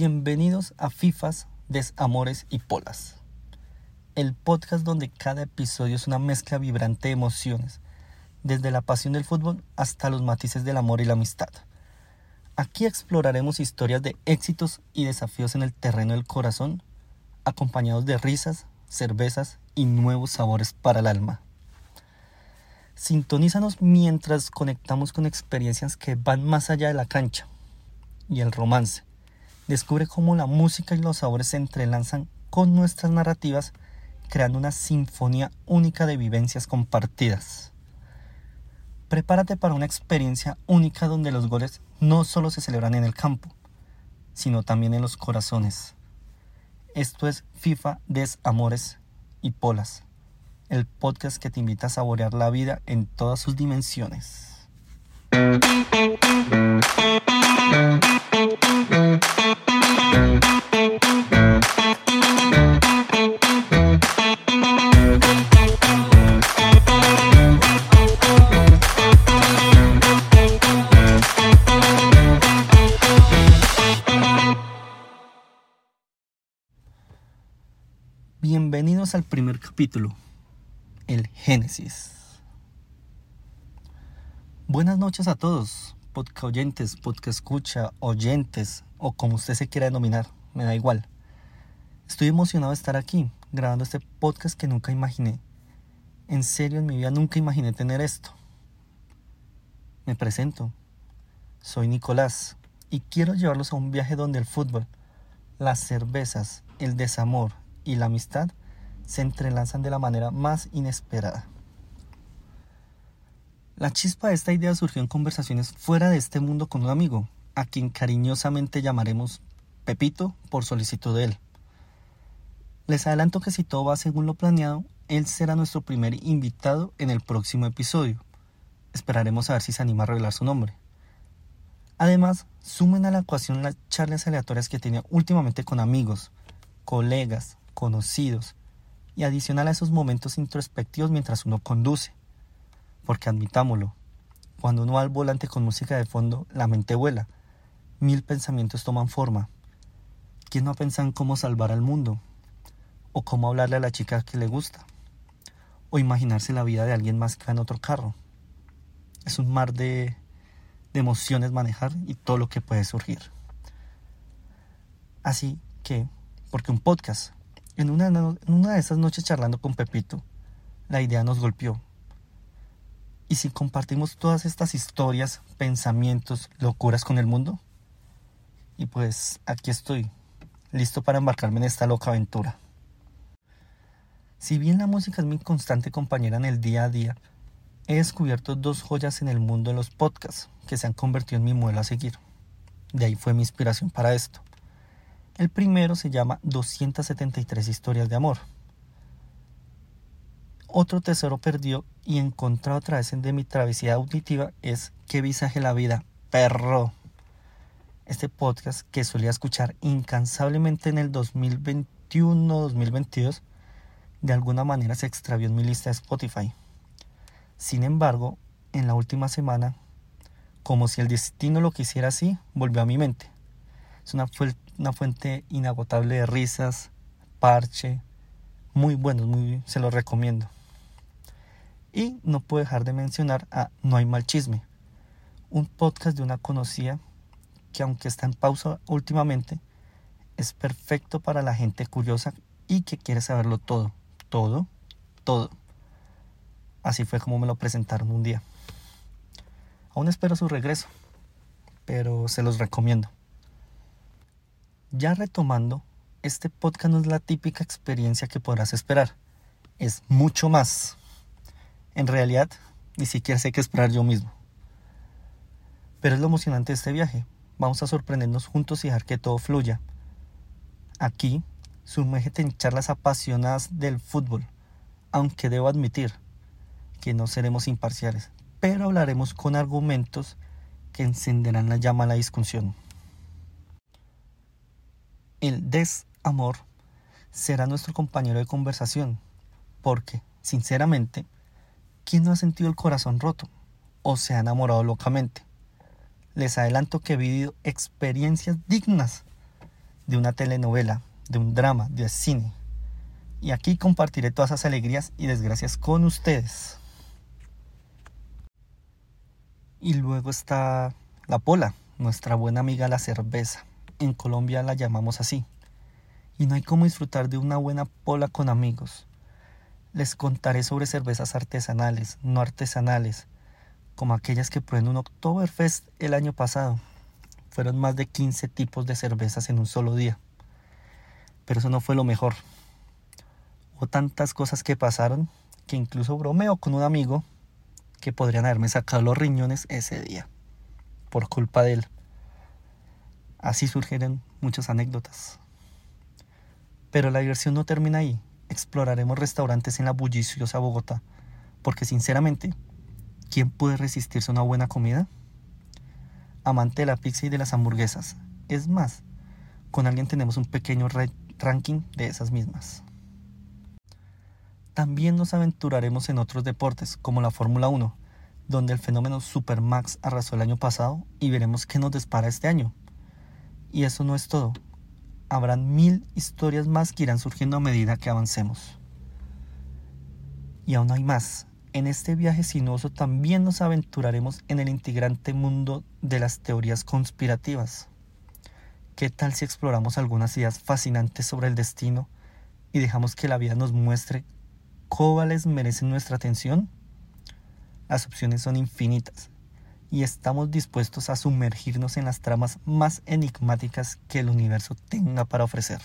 Bienvenidos a FIFAs, Desamores y Polas, el podcast donde cada episodio es una mezcla vibrante de emociones, desde la pasión del fútbol hasta los matices del amor y la amistad. Aquí exploraremos historias de éxitos y desafíos en el terreno del corazón, acompañados de risas, cervezas y nuevos sabores para el alma. Sintonízanos mientras conectamos con experiencias que van más allá de la cancha y el romance. Descubre cómo la música y los sabores se entrelazan con nuestras narrativas, creando una sinfonía única de vivencias compartidas. Prepárate para una experiencia única donde los goles no solo se celebran en el campo, sino también en los corazones. Esto es FIFA Desamores y Polas el podcast que te invita a saborear la vida en todas sus dimensiones. Bienvenidos al primer capítulo el Génesis. Buenas noches a todos, podcast oyentes, podcast escucha, oyentes o como usted se quiera denominar, me da igual. Estoy emocionado de estar aquí, grabando este podcast que nunca imaginé. En serio, en mi vida nunca imaginé tener esto. Me presento. Soy Nicolás y quiero llevarlos a un viaje donde el fútbol, las cervezas, el desamor y la amistad se entrelazan de la manera más inesperada. La chispa de esta idea surgió en conversaciones fuera de este mundo con un amigo, a quien cariñosamente llamaremos Pepito por solicitud de él. Les adelanto que si todo va según lo planeado, él será nuestro primer invitado en el próximo episodio. Esperaremos a ver si se anima a revelar su nombre. Además, sumen a la ecuación las charlas aleatorias que tenía últimamente con amigos, colegas, conocidos y adicional a esos momentos introspectivos mientras uno conduce. Porque admitámoslo, cuando uno va al volante con música de fondo, la mente vuela. Mil pensamientos toman forma. ¿Quién no piensa en cómo salvar al mundo? ¿O cómo hablarle a la chica que le gusta? ¿O imaginarse la vida de alguien más que en otro carro? Es un mar de, de emociones manejar y todo lo que puede surgir. Así que, porque un podcast en una, en una de esas noches charlando con Pepito, la idea nos golpeó. ¿Y si compartimos todas estas historias, pensamientos, locuras con el mundo? Y pues aquí estoy, listo para embarcarme en esta loca aventura. Si bien la música es mi constante compañera en el día a día, he descubierto dos joyas en el mundo de los podcasts que se han convertido en mi modelo a seguir. De ahí fue mi inspiración para esto. El primero se llama 273 historias de amor. Otro tesoro perdido y encontrado a través de mi travesía auditiva es Qué visaje la vida, perro. Este podcast que solía escuchar incansablemente en el 2021-2022 de alguna manera se extravió en mi lista de Spotify. Sin embargo, en la última semana, como si el destino lo quisiera así, volvió a mi mente. Es una, una fuente inagotable de risas, parche, muy buenos, muy, se los recomiendo. Y no puedo dejar de mencionar a No hay mal chisme, un podcast de una conocida que aunque está en pausa últimamente, es perfecto para la gente curiosa y que quiere saberlo todo, todo, todo. Así fue como me lo presentaron un día. Aún espero su regreso, pero se los recomiendo. Ya retomando, este podcast no es la típica experiencia que podrás esperar, es mucho más. En realidad, ni siquiera sé qué esperar yo mismo. Pero es lo emocionante de este viaje. Vamos a sorprendernos juntos y dejar que todo fluya. Aquí, sumérgete en charlas apasionadas del fútbol, aunque debo admitir que no seremos imparciales, pero hablaremos con argumentos que encenderán la llama a la discusión el desamor será nuestro compañero de conversación, porque, sinceramente, ¿quién no ha sentido el corazón roto o se ha enamorado locamente? Les adelanto que he vivido experiencias dignas de una telenovela, de un drama, de cine. Y aquí compartiré todas esas alegrías y desgracias con ustedes. Y luego está la pola, nuestra buena amiga la cerveza. En Colombia la llamamos así. Y no hay como disfrutar de una buena pola con amigos. Les contaré sobre cervezas artesanales, no artesanales, como aquellas que probé en un Oktoberfest el año pasado. Fueron más de 15 tipos de cervezas en un solo día. Pero eso no fue lo mejor. Hubo tantas cosas que pasaron que incluso bromeo con un amigo que podrían haberme sacado los riñones ese día por culpa de él. Así surgieron muchas anécdotas. Pero la diversión no termina ahí. Exploraremos restaurantes en la bulliciosa Bogotá, porque sinceramente, ¿quién puede resistirse a una buena comida? Amante de la pizza y de las hamburguesas. Es más, con alguien tenemos un pequeño ranking de esas mismas. También nos aventuraremos en otros deportes, como la Fórmula 1, donde el fenómeno Supermax arrasó el año pasado y veremos qué nos dispara este año. Y eso no es todo. Habrán mil historias más que irán surgiendo a medida que avancemos. Y aún hay más. En este viaje sinuoso también nos aventuraremos en el integrante mundo de las teorías conspirativas. ¿Qué tal si exploramos algunas ideas fascinantes sobre el destino y dejamos que la vida nos muestre cuáles merecen nuestra atención? Las opciones son infinitas y estamos dispuestos a sumergirnos en las tramas más enigmáticas que el universo tenga para ofrecer.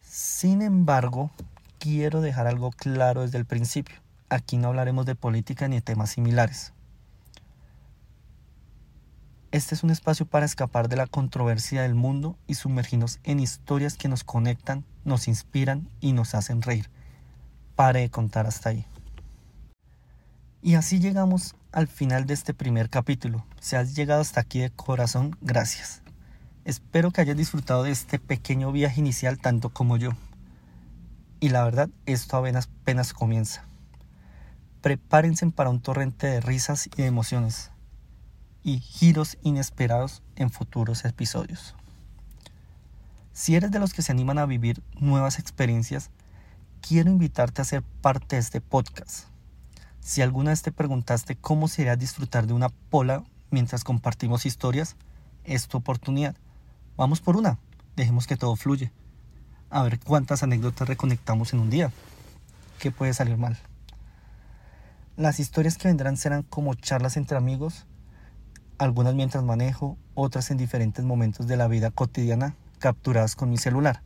Sin embargo, quiero dejar algo claro desde el principio. Aquí no hablaremos de política ni de temas similares. Este es un espacio para escapar de la controversia del mundo y sumergirnos en historias que nos conectan, nos inspiran y nos hacen reír. Pare de contar hasta ahí. Y así llegamos al final de este primer capítulo. Si has llegado hasta aquí de corazón, gracias. Espero que hayas disfrutado de este pequeño viaje inicial tanto como yo. Y la verdad, esto apenas, apenas comienza. Prepárense para un torrente de risas y de emociones y giros inesperados en futuros episodios. Si eres de los que se animan a vivir nuevas experiencias, quiero invitarte a ser parte de este podcast. Si alguna vez te preguntaste cómo sería disfrutar de una pola mientras compartimos historias, es tu oportunidad. Vamos por una, dejemos que todo fluye. A ver cuántas anécdotas reconectamos en un día. ¿Qué puede salir mal? Las historias que vendrán serán como charlas entre amigos algunas mientras manejo, otras en diferentes momentos de la vida cotidiana capturadas con mi celular.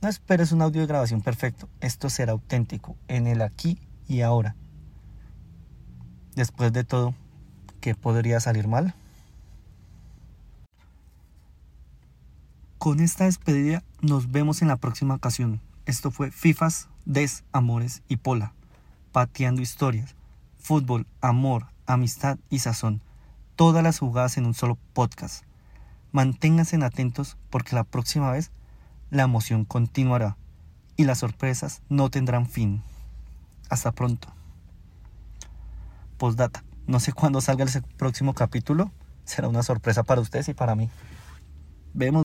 No esperes un audio de grabación perfecto, esto será auténtico, en el aquí y ahora. Después de todo, ¿qué podría salir mal? Con esta despedida nos vemos en la próxima ocasión. Esto fue FIFAs, Des, Amores y Pola. Pateando historias. Fútbol, amor, amistad y sazón todas las jugadas en un solo podcast. Manténganse atentos porque la próxima vez la emoción continuará y las sorpresas no tendrán fin. Hasta pronto. Postdata. No sé cuándo salga el próximo capítulo. Será una sorpresa para ustedes y para mí. Vemos.